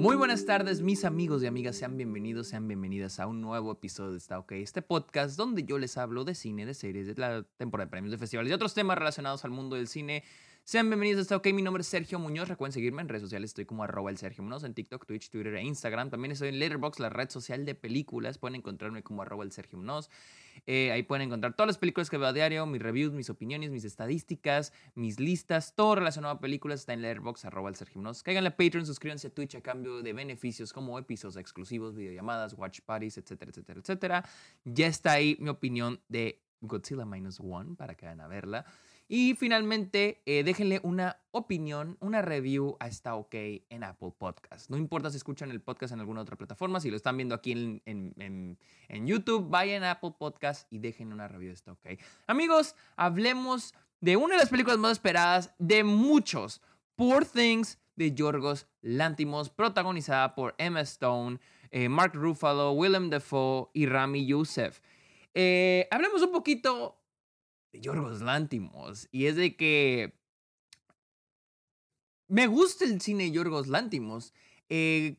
Muy buenas tardes, mis amigos y amigas. Sean bienvenidos, sean bienvenidas a un nuevo episodio de Está OK, este podcast donde yo les hablo de cine, de series, de la temporada de premios, de festivales y otros temas relacionados al mundo del cine. Sean bienvenidos a Está OK, mi nombre es Sergio Muñoz. Recuerden seguirme en redes sociales, estoy como arroba el Sergio Muñoz en TikTok, Twitch, Twitter e Instagram. También estoy en Letterboxd, la red social de películas. Pueden encontrarme como arroba el Sergio Muñoz. Eh, ahí pueden encontrar todas las películas que veo a diario, mis reviews, mis opiniones, mis estadísticas, mis listas, todo relacionado a películas está en Letterboxd, arroba el Sergio Muñoz. Cáiganle a Patreon, suscríbanse a Twitch a cambio de beneficios como episodios exclusivos, videollamadas, watch parties, etcétera, etcétera, etcétera. Ya está ahí mi opinión de Godzilla Minus One para que vayan a verla. Y finalmente, eh, déjenle una opinión, una review a Está OK en Apple Podcast. No importa si escuchan el podcast en alguna otra plataforma, si lo están viendo aquí en, YouTube, vayan a Apple Podcast y dejen una review de Está OK. Amigos, hablemos de una de las películas más esperadas de muchos, Poor Things de Yorgos Lantimos, protagonizada por Emma Stone, eh, Mark Ruffalo, Willem Dafoe y Rami Youssef. Eh, hablemos un poquito de Yorgos Lántimos. Y es de que me gusta el cine de Yorgos Lántimos. Eh,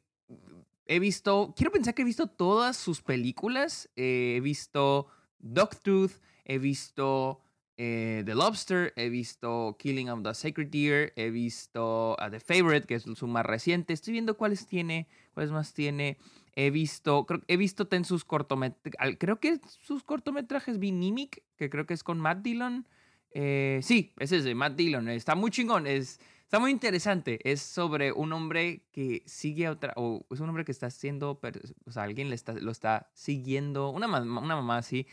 he visto, quiero pensar que he visto todas sus películas. Eh, he visto Dogtooth, he visto eh, The Lobster, he visto Killing of the Sacred Deer, he visto The Favorite, que es su más reciente. Estoy viendo cuáles tiene, cuáles más tiene. He visto, creo, he visto en sus cortometrajes, creo que sus cortometrajes vi que creo que es con Matt Dillon. Eh, sí, ese es de Matt Dillon, está muy chingón, es, está muy interesante. Es sobre un hombre que sigue a otra, o es un hombre que está haciendo, o sea, alguien le está, lo está siguiendo, una, una mamá así.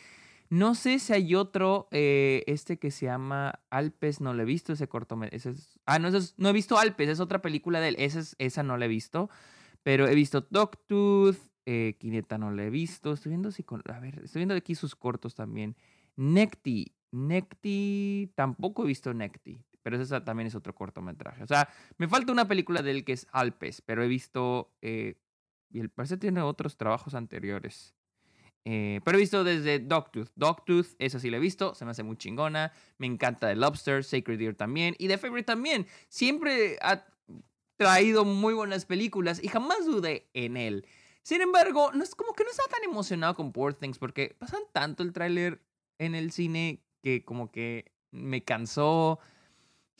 No sé si hay otro, eh, este que se llama Alpes, no lo he visto, ese cortometraje. ah, no, no he visto Alpes, es otra película de él, esa, esa no la he visto. Pero he visto Dogtooth, eh, Kineta no la he visto. Estoy viendo si con, a ver, estoy viendo aquí sus cortos también. Necti, Necti, tampoco he visto Necti, pero esa también es otro cortometraje. O sea, me falta una película de él que es Alpes, pero he visto, eh, y el parece tiene otros trabajos anteriores. Eh, pero he visto desde Dogtooth. Dogtooth, esa sí la he visto, se me hace muy chingona. Me encanta The Lobster, Sacred Deer también. Y The Favorite también. Siempre ha traído muy buenas películas y jamás dudé en él. Sin embargo, es como que no estaba tan emocionado con Poor Things porque pasan tanto el tráiler en el cine que como que me cansó.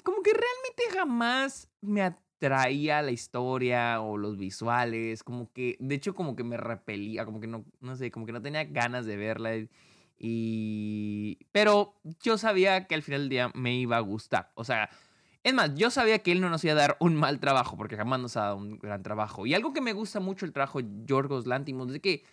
Como que realmente jamás me atraía la historia o los visuales. Como que, de hecho, como que me repelía, como que no, no sé, como que no tenía ganas de verla. Y... Pero yo sabía que al final del día me iba a gustar. O sea, es más, yo sabía que él no nos iba a dar un mal trabajo, porque jamás nos ha dado un gran trabajo. Y algo que me gusta mucho el trabajo de Yorgos Lantimos es que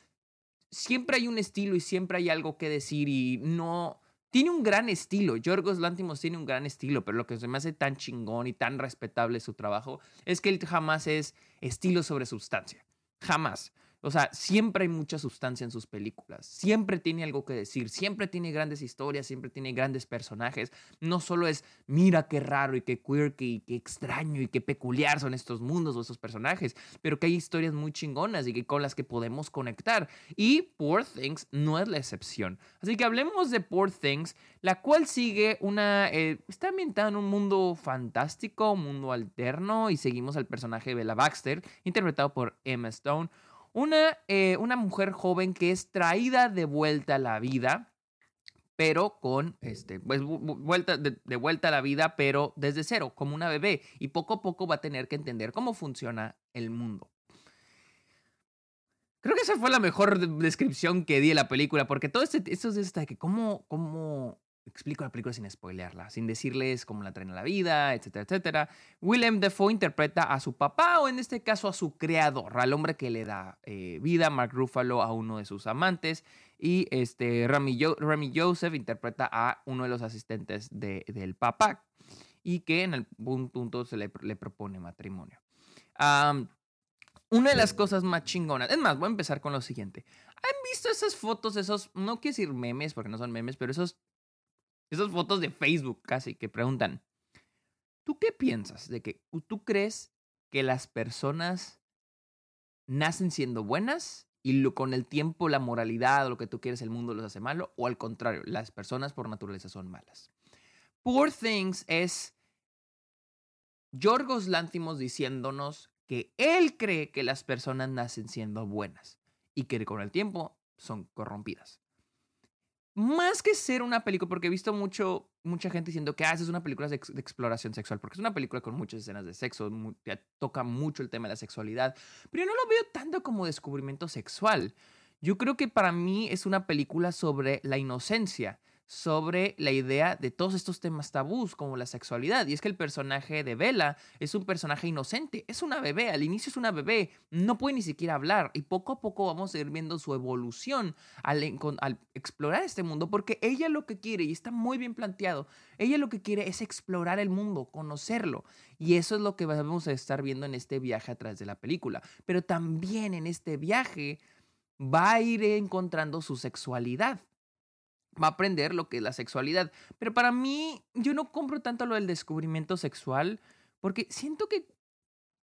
siempre hay un estilo y siempre hay algo que decir y no... Tiene un gran estilo, Yorgos Lantimos tiene un gran estilo, pero lo que se me hace tan chingón y tan respetable su trabajo es que él jamás es estilo sobre sustancia. Jamás. O sea, siempre hay mucha sustancia en sus películas, siempre tiene algo que decir, siempre tiene grandes historias, siempre tiene grandes personajes. No solo es, mira qué raro y qué quirky y qué extraño y qué peculiar son estos mundos o estos personajes, pero que hay historias muy chingonas y que con las que podemos conectar. Y Poor Things no es la excepción. Así que hablemos de Poor Things, la cual sigue una... Eh, está ambientada en un mundo fantástico, un mundo alterno, y seguimos al personaje de Bella Baxter, interpretado por Emma Stone una, eh, una mujer joven que es traída de vuelta a la vida, pero con, este, pues, vuelta, de, vuelta a la vida, pero desde cero, como una bebé. Y poco a poco va a tener que entender cómo funciona el mundo. Creo que esa fue la mejor descripción que di de la película, porque todo esto es de que cómo, cómo explico la película sin spoilearla, sin decirles cómo la traen a la vida, etcétera, etcétera. Willem Dafoe interpreta a su papá o en este caso a su creador, al hombre que le da eh, vida, Mark Ruffalo a uno de sus amantes y este Rami, Joseph interpreta a uno de los asistentes del papá y que en algún punto se le, propone matrimonio. una de las cosas más chingonas, es más, voy a empezar con lo siguiente. ¿Han visto esas fotos, esos, no quiero decir memes porque no son memes, pero esos esas fotos de Facebook casi que preguntan, ¿tú qué piensas de que tú crees que las personas nacen siendo buenas y con el tiempo la moralidad o lo que tú quieres el mundo los hace malo o al contrario, las personas por naturaleza son malas? Poor Things es Yorgos Lántimos diciéndonos que él cree que las personas nacen siendo buenas y que con el tiempo son corrompidas. Más que ser una película, porque he visto mucho, mucha gente diciendo que ah, es una película de, exploración sexual, porque es una película con muchas escenas de sexo, toca mucho el tema de la sexualidad, pero yo no lo veo tanto como descubrimiento sexual. Yo creo que para mí es una película sobre la inocencia, sobre la idea de todos estos temas tabús como la sexualidad. Y es que el personaje de Bella es un personaje inocente, es una bebé, al inicio es una bebé, no puede ni siquiera hablar y poco a poco vamos a ir viendo su evolución al, explorar este mundo porque ella lo que quiere, y está muy bien planteado, ella lo que quiere es explorar el mundo, conocerlo. Y eso es lo que vamos a estar viendo en este viaje atrás de la película. Pero también en este viaje va a ir encontrando su sexualidad va a aprender lo que es la sexualidad. Pero para mí, yo no compro tanto lo del descubrimiento sexual, porque siento que...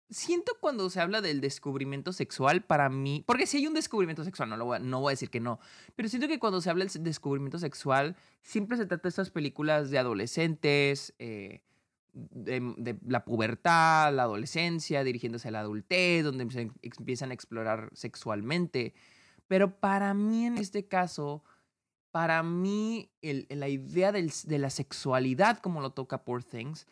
Siento cuando se habla del descubrimiento sexual, para mí, porque si hay un descubrimiento sexual, no, lo voy a, no voy a decir que no, pero siento que cuando se habla del descubrimiento sexual, siempre se trata de estas películas de adolescentes, eh, de, de, la pubertad, la adolescencia, dirigiéndose a la adultez, donde se empiezan a explorar sexualmente. Pero para mí en este caso, para mí la idea de la sexualidad como lo toca Poor Things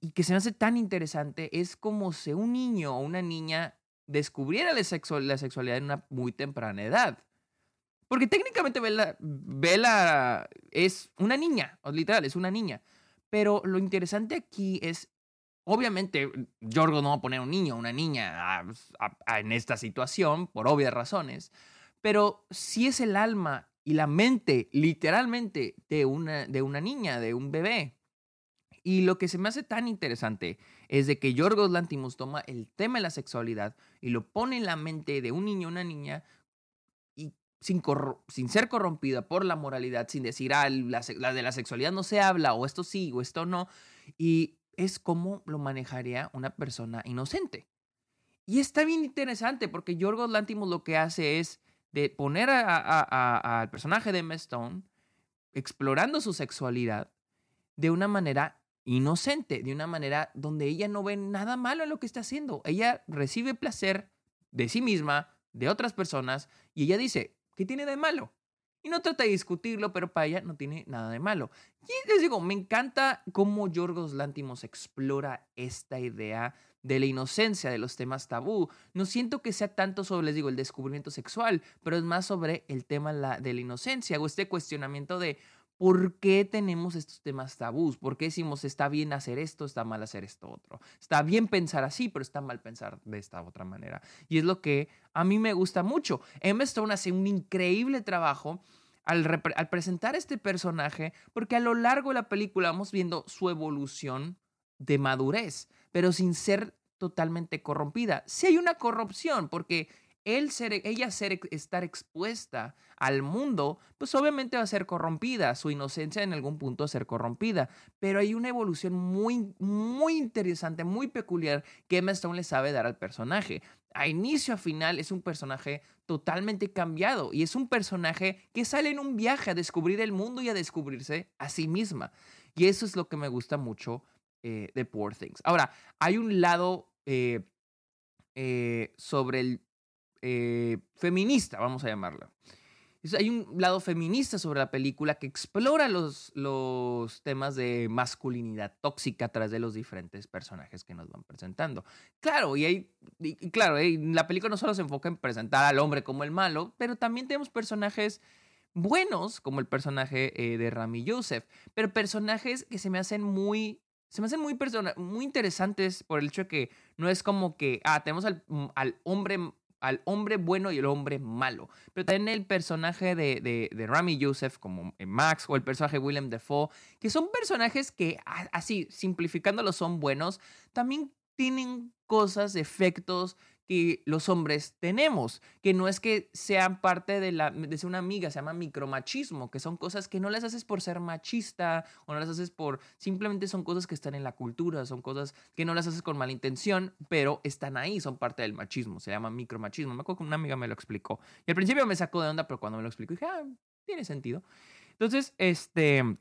y que se me hace tan interesante es como si un niño o una niña descubriera la, sexualidad en una muy temprana edad. Porque técnicamente Bella, es una niña, literal, es una niña. Pero lo interesante aquí es, obviamente, Yorgo no va a poner un niño o una niña en esta situación, por obvias razones, pero si es el alma y la mente literalmente de una, de una niña, de un bebé. Y lo que se me hace tan interesante es de que Yorgos Lantimos toma el tema de la sexualidad y lo pone en la mente de un niño o una niña y sin, sin ser corrompida por la moralidad, sin decir, ah, la, de la sexualidad no se habla, o esto sí, o esto no. Y es como lo manejaría una persona inocente. Y está bien interesante porque Yorgos Lantimos lo que hace es de poner al personaje de Emma Stone explorando su sexualidad de una manera inocente, de una manera donde ella no ve nada malo en lo que está haciendo. Ella recibe placer de sí misma, de otras personas, y ella dice, ¿qué tiene de malo? Y no trata de discutirlo, pero para ella no tiene nada de malo. Y les digo, me encanta cómo Yorgos Lántimos explora esta idea de la inocencia de los temas tabú. No siento que sea tanto sobre, les digo, el descubrimiento sexual, pero es más sobre el tema de la inocencia o este cuestionamiento de por qué tenemos estos temas tabús, por qué decimos está bien hacer esto, está mal hacer esto otro. Está bien pensar así, pero está mal pensar de esta otra manera. Y es lo que a mí me gusta mucho. Emma Stone hace un increíble trabajo al, al, presentar este personaje, porque a lo largo de la película vamos viendo su evolución de madurez pero sin ser totalmente corrompida. Si hay una corrupción, porque él ser, ella ser, estar expuesta al mundo, pues obviamente va a ser corrompida, su inocencia en algún punto va a ser corrompida, pero hay una evolución muy, muy interesante, muy peculiar que Emma Stone le sabe dar al personaje. A inicio a final es un personaje totalmente cambiado y es un personaje que sale en un viaje a descubrir el mundo y a descubrirse a sí misma. Y eso es lo que me gusta mucho eh, de Poor Things. Ahora, hay un lado eh, eh, sobre el feminista, vamos a llamarlo. hay un lado feminista sobre la película que explora los, los temas de masculinidad tóxica a través de los diferentes personajes que nos van presentando. Claro, y, hay, claro, la película no solo se enfoca en presentar al hombre como el malo, pero también tenemos personajes buenos, como el personaje de Rami Youssef, pero personajes que se me hacen muy se me hacen muy, muy interesantes por el hecho de que no es como que, ah, tenemos al, mm, al, hombre, al hombre bueno y el hombre malo. Pero también el personaje de, de, de Rami Youssef, como eh, Max, o el personaje de Willem Dafoe, que son personajes que, así, simplificándolo, son buenos, también tienen cosas, efectos que los hombres tenemos, que no es que sean parte de, la, de ser una amiga, se llama micromachismo, que son cosas que no las haces por ser machista o no las haces por, simplemente son cosas que están en la cultura, son cosas que no las haces con mala intención, pero están ahí, son parte del machismo, se llama micromachismo. Me acuerdo que una amiga me lo explicó. Y al principio me sacó de onda, pero cuando me lo explicó dije, ah, tiene sentido. Entonces, este...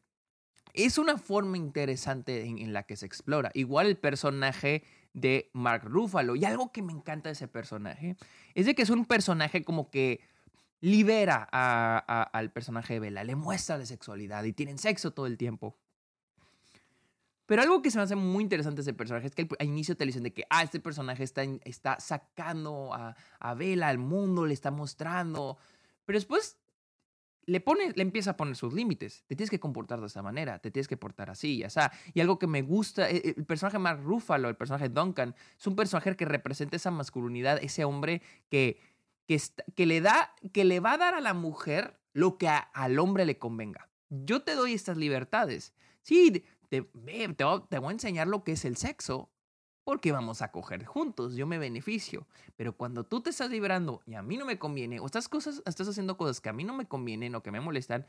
es una forma interesante en, la que se explora. Igual el personaje de Mark Ruffalo. Y algo que me encanta de ese personaje es de que es un personaje como que libera al personaje de Bella, le muestra la sexualidad y tienen sexo todo el tiempo. Pero algo que se me hace muy interesante de ese personaje es que al inicio te dicen de que, ah, este personaje está, está sacando a, a Bella al mundo, le está mostrando. Pero después le, pone, le empieza a poner sus límites. Te tienes que comportar de esa manera, te tienes que portar así, ya sea. Y algo que me gusta, e, e, el, personaje más Ruffalo, el personaje Duncan, es un personaje que representa esa masculinidad, ese hombre que, que, que, le, da, que le va a dar a la mujer lo que al hombre le convenga. Yo te doy estas libertades. Sí, te, te, voy a enseñar lo que es el sexo, porque vamos a coger juntos, yo me beneficio. Pero cuando tú te estás liberando y a mí no me conviene, o estás, cosas, estás haciendo cosas que a mí no me convienen o que me molestan,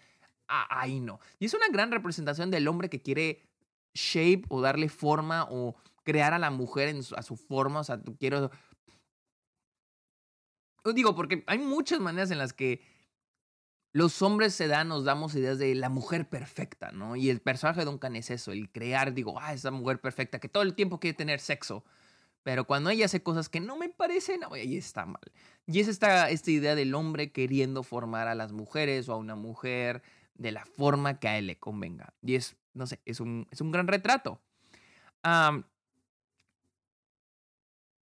ahí no. Y es una gran representación del hombre que quiere shape o darle forma o crear a la mujer en a su forma. O sea, tú quiero... Digo, porque hay muchas maneras en las que los hombres se dan, nos damos ideas de la mujer perfecta, ¿no? Y el personaje de Duncan es eso, el crear, digo, ah, esa mujer perfecta que todo el tiempo quiere tener sexo. Pero cuando ella hace cosas que no me parecen, ahí está mal. Y es esta, esta idea del hombre queriendo formar a las mujeres o a una mujer de la forma que a él le convenga. Y es, no sé, es un, es un gran retrato.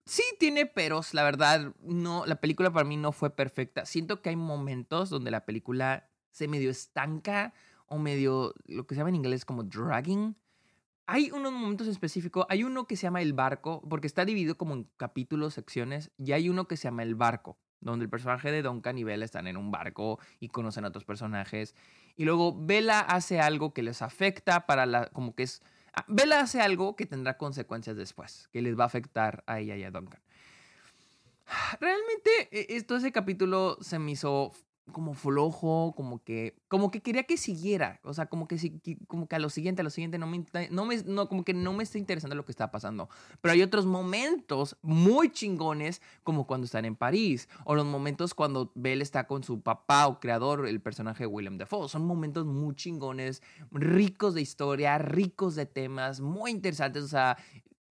Sí tiene peros, la verdad, no, la película para mí no fue perfecta. Siento que hay momentos donde la película se medio estanca o medio, lo que se llama en inglés como dragging. Hay unos momentos específicos, hay uno que se llama El Barco, porque está dividido como en capítulos, secciones, y hay uno que se llama El Barco, donde el personaje de Duncan y Bella están en un barco y conocen a otros personajes. Y luego Bella hace algo que les afecta para la, como que es Ah, Bella hace algo que tendrá consecuencias después, que les va a afectar a ella y a Duncan. Realmente, e, esto, ese capítulo se me hizo como flojo, como que, como que quería que siguiera, o sea, como que, como que a lo siguiente, a lo siguiente, no me, no me, no, como que no me está interesando lo que está pasando. Pero hay otros momentos muy chingones, como cuando están en París, o los momentos cuando Belle está con su papá o creador, el personaje de William Defoe. Son momentos muy chingones, ricos de historia, ricos de temas, muy interesantes, o sea,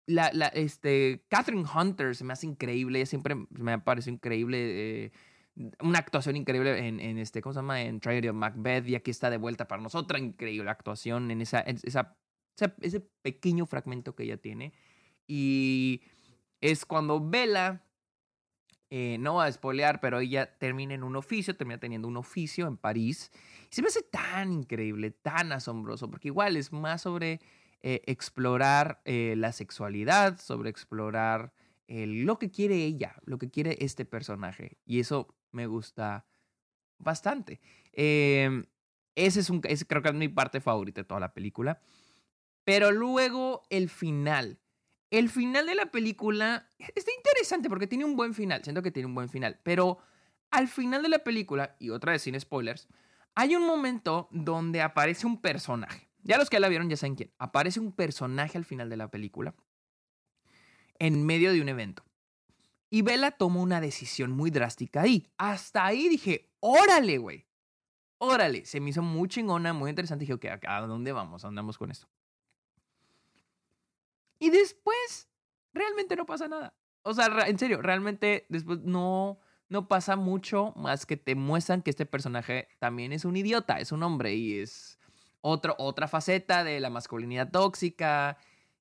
la, la, este, Catherine Hunter se me hace increíble, siempre me parece increíble. Eh, una actuación increíble en, este, ¿cómo se llama? En Tragedy of Macbeth y aquí está de vuelta para nosotros. Otra increíble actuación en esa, ese pequeño fragmento que ella tiene. Y es cuando Bella, eh, no va a espolear, pero ella termina en un oficio, termina teniendo un oficio en París. Y se me hace tan increíble, tan asombroso, porque igual es más sobre eh, explorar eh, la sexualidad, sobre explorar lo que quiere ella, lo que quiere este personaje. Y eso me gusta bastante. Em, ese es un, creo que es mi parte favorita de toda la película. Pero luego el final. El final de la película está interesante porque tiene un buen final. Siento que tiene un buen final. Pero al final de la película, y otra vez sin spoilers, hay un momento donde aparece un personaje. Ya los que la vieron ya saben quién. Aparece un personaje al final de la película en medio de un evento. Y Bella tomó una decisión muy drástica ahí. Hasta ahí dije, órale, güey. Órale. Se me hizo muy chingona, muy interesante. Dije, ok, ¿a dónde vamos? ¿A dónde vamos con esto? Y después, realmente no pasa nada. O sea, en serio, realmente después no, no pasa mucho más que te muestran que este personaje también es un idiota, es un hombre y es otro, otra faceta de la masculinidad tóxica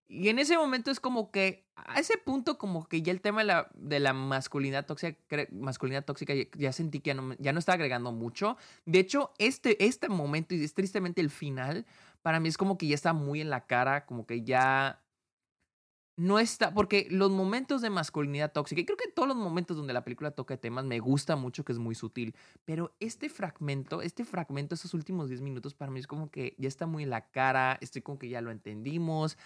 y en ese momento es como que, a ese punto como que ya el tema de la, de la masculinidad tóxica, masculinidad tóxica ya, sentí que ya no, ya está agregando mucho. De hecho, este, este momento, y es tristemente el final, para mí es como que ya está muy en la cara, como que ya no está, porque los momentos de masculinidad tóxica, y creo que todos los momentos donde la película toca temas me gusta mucho, que es muy sutil, pero este fragmento, este fragmento, esos últimos 10 minutos, para mí es como que ya está muy en la cara, estoy como que ya lo entendimos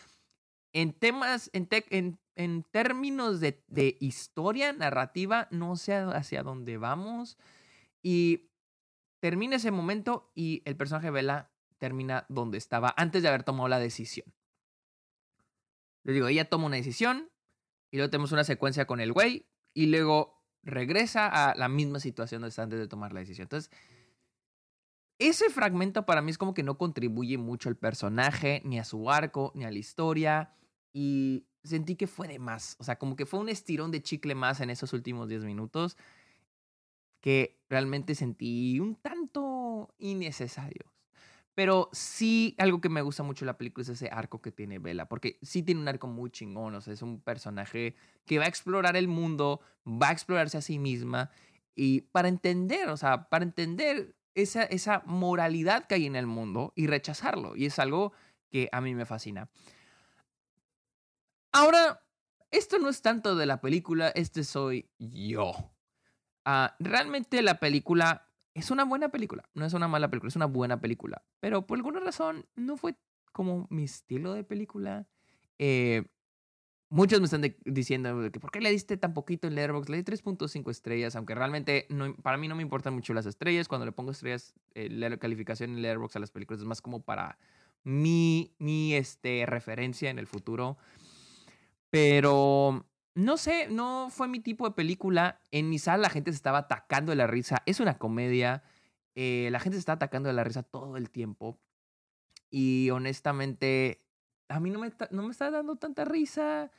en temas, en, en, en términos de, de, historia, narrativa, no sé hacia dónde vamos. Y termina ese momento y el personaje Bella termina donde estaba antes de haber tomado la decisión. Les digo, ella toma una decisión y luego tenemos una secuencia con el güey y luego regresa a la misma situación donde está antes de tomar la decisión. Entonces, ese fragmento para mí es como que no contribuye mucho al personaje, ni a su arco, ni a la historia. Y sentí que fue de más. O sea, como que fue un estirón de chicle más en esos últimos 10 minutos que realmente sentí un tanto innecesarios. Pero sí, algo que me gusta mucho de la película es ese arco que tiene Bella, porque sí tiene un arco muy chingón, o sea, es un personaje que va a explorar el mundo, va a explorarse a sí misma, y para entender, o sea, para entender esa, esa moralidad que hay en el mundo y rechazarlo, y es algo que a mí me fascina. Ahora, esto no es tanto de la película, este soy yo. Ah, realmente la película es una buena película, no es una mala película, es una buena película. Pero por alguna razón no fue como mi estilo de película. Eh, muchos me están diciendo que ¿por qué le diste tan poquito en Letterboxd? Le di 3.5 estrellas, aunque realmente no, para mí no me importan mucho las estrellas. Cuando le pongo estrellas, eh, la calificación en Letterboxd a las películas es más como para mi, mi este, referencia en el futuro. Pero no sé, no fue mi tipo de película. En mi sala la gente se estaba atacando de la risa. Es una comedia. Eh, la gente se está atacando de la risa todo el tiempo. Y honestamente, a mí no me, no me está dando tanta risa.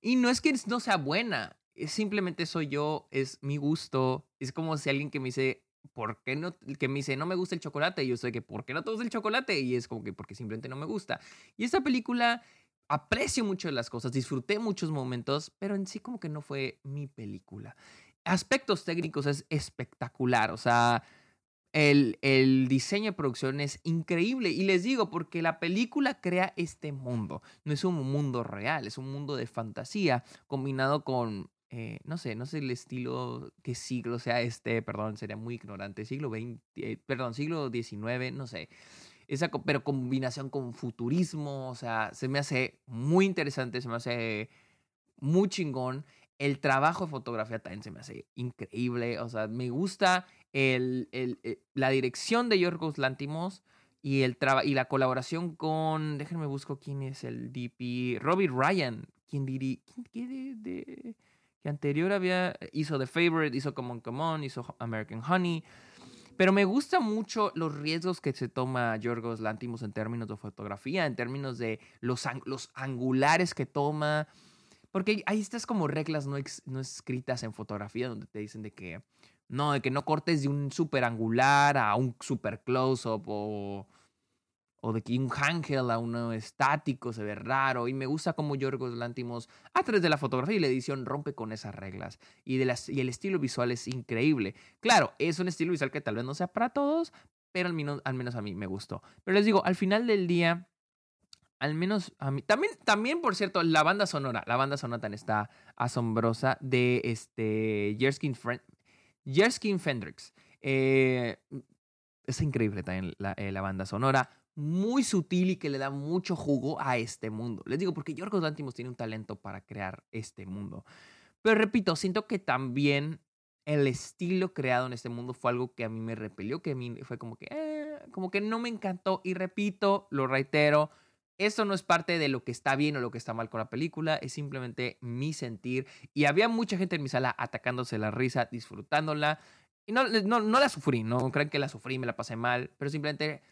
Y no es que no sea buena. Es simplemente soy yo, es mi gusto. Es como si alguien que me dice, ¿por qué no? Que me dice, no me gusta el chocolate. Y yo soy que, ¿por qué no te gusta el chocolate? Y es como que, porque simplemente no me gusta. Y esta película aprecio mucho las cosas, disfruté muchos momentos, pero en sí como que no fue mi película. Aspectos técnicos es espectacular, o sea, el, el, diseño de producción es increíble. Y les digo, porque la película crea este mundo. No es un mundo real, es un mundo de fantasía combinado con, eh, no sé, no sé el estilo, qué siglo sea este, perdón, sería muy ignorante, siglo XX, perdón, siglo XIX, no sé esa, pero combinación con futurismo, o sea, se me hace muy interesante, se me hace muy chingón. El trabajo de fotografía también se me hace increíble, o sea, me gusta el, el, eh, la dirección de Yorgos Lantimos y, el y la colaboración con, déjenme busco quién es el DP, Robbie Ryan, quien diría, ¿quién, de, que anterior había, hizo The Favorite, hizo Come On, On, hizo American Honey, pero me gusta mucho los riesgos que se toma Yorgos Lantimos en términos de fotografía, en términos de los, los angulares que toma. Porque hay estas como reglas no, no escritas en fotografía donde te dicen de que no, de que no cortes de un super angular a un super close-up o o de que un ángel a uno estático se ve raro. Y me gusta cómo Yorgos Lantimos, a través de la fotografía y la edición, rompe con esas reglas. Y, de las, y el estilo visual es increíble. Claro, es un estilo visual que tal vez no sea para todos, pero al menos, al menos a mí me gustó. Pero les digo, al final del día, al menos a mí. También, también, por cierto, la banda sonora. La banda sonora tan está asombrosa de este Jerskin, Jerskin Fendrix. Eh, es increíble también la, eh, la banda sonora muy sutil y que le da mucho jugo a este mundo. Les digo, porque Yorgos Lantimos tiene un talento para crear este mundo. Pero repito, siento que también el estilo creado en este mundo fue algo que a mí me repelió, que a mí fue como que, eh, como que no me encantó. Y repito, lo reitero, esto no es parte de lo que está bien o lo que está mal con la película, es simplemente mi sentir. Y había mucha gente en mi sala atacándose la risa, disfrutándola. Y no, no, no la sufrí, no crean que la sufrí, me la pasé mal, pero simplemente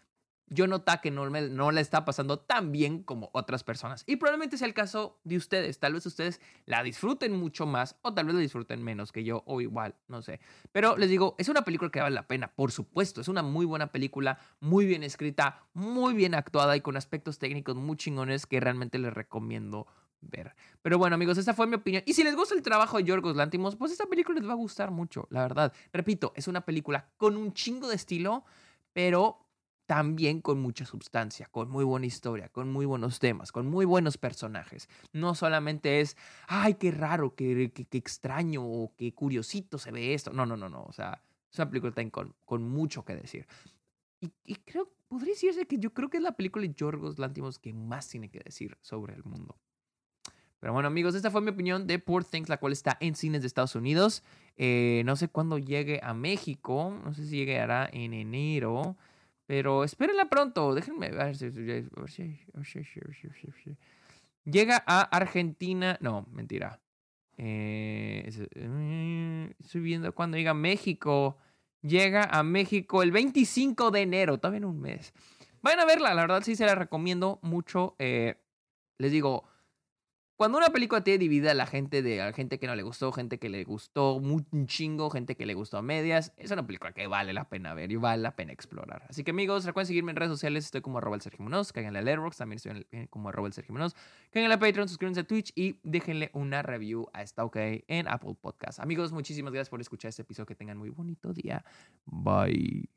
yo nota que no, me, no le está pasando tan bien como otras personas. Y probablemente sea el caso de ustedes. Tal vez ustedes la disfruten mucho más o tal vez la disfruten menos que yo o igual, no sé. Pero les digo, es una película que vale la pena, por supuesto. Es una muy buena película, muy bien escrita, muy bien actuada y con aspectos técnicos muy chingones que realmente les recomiendo ver. Pero bueno, amigos, esta fue mi opinión. Y si les gusta el trabajo de Yorgos Lantimos, pues esta película les va a gustar mucho, la verdad. Repito, es una película con un chingo de estilo, pero también con mucha sustancia, con muy buena historia, con muy buenos temas, con muy buenos personajes. No solamente es, ay, qué raro, qué, qué, extraño o qué curiosito se ve esto. No, no, no, no. O sea, es una película con, con mucho que decir. Y, y, creo, podría decirse que yo creo que es la película de Yorgos Lantimos que más tiene que decir sobre el mundo. Pero bueno, amigos, esta fue mi opinión de Poor Things, la cual está en cines de Estados Unidos. Eh, no sé cuándo llegue a México. No sé si llegará en enero. Pero espérenla pronto. Déjenme ver. Llega a Argentina. No, mentira. Eh, estoy viendo cuando llega a México. llega a México el 25 de enero, todavía en un mes. Vayan a verla, la verdad sí se la recomiendo mucho. Eh, les digo, cuando una película tiene dividida a la gente de a gente que no le gustó, gente que le gustó un chingo, gente que le gustó a medias, es una película que vale la pena ver y vale la pena explorar. Así que amigos, recuerden seguirme en redes sociales, estoy como arroba el Sergio Munoz, cáiganle a Letterboxd, también estoy como arroba el Sergio Munoz, cáiganle a Patreon, suscríbanse a Twitch y déjenle una review a Está OK en Apple Podcast. Amigos, muchísimas gracias por escuchar este episodio, que tengan muy bonito día. Bye.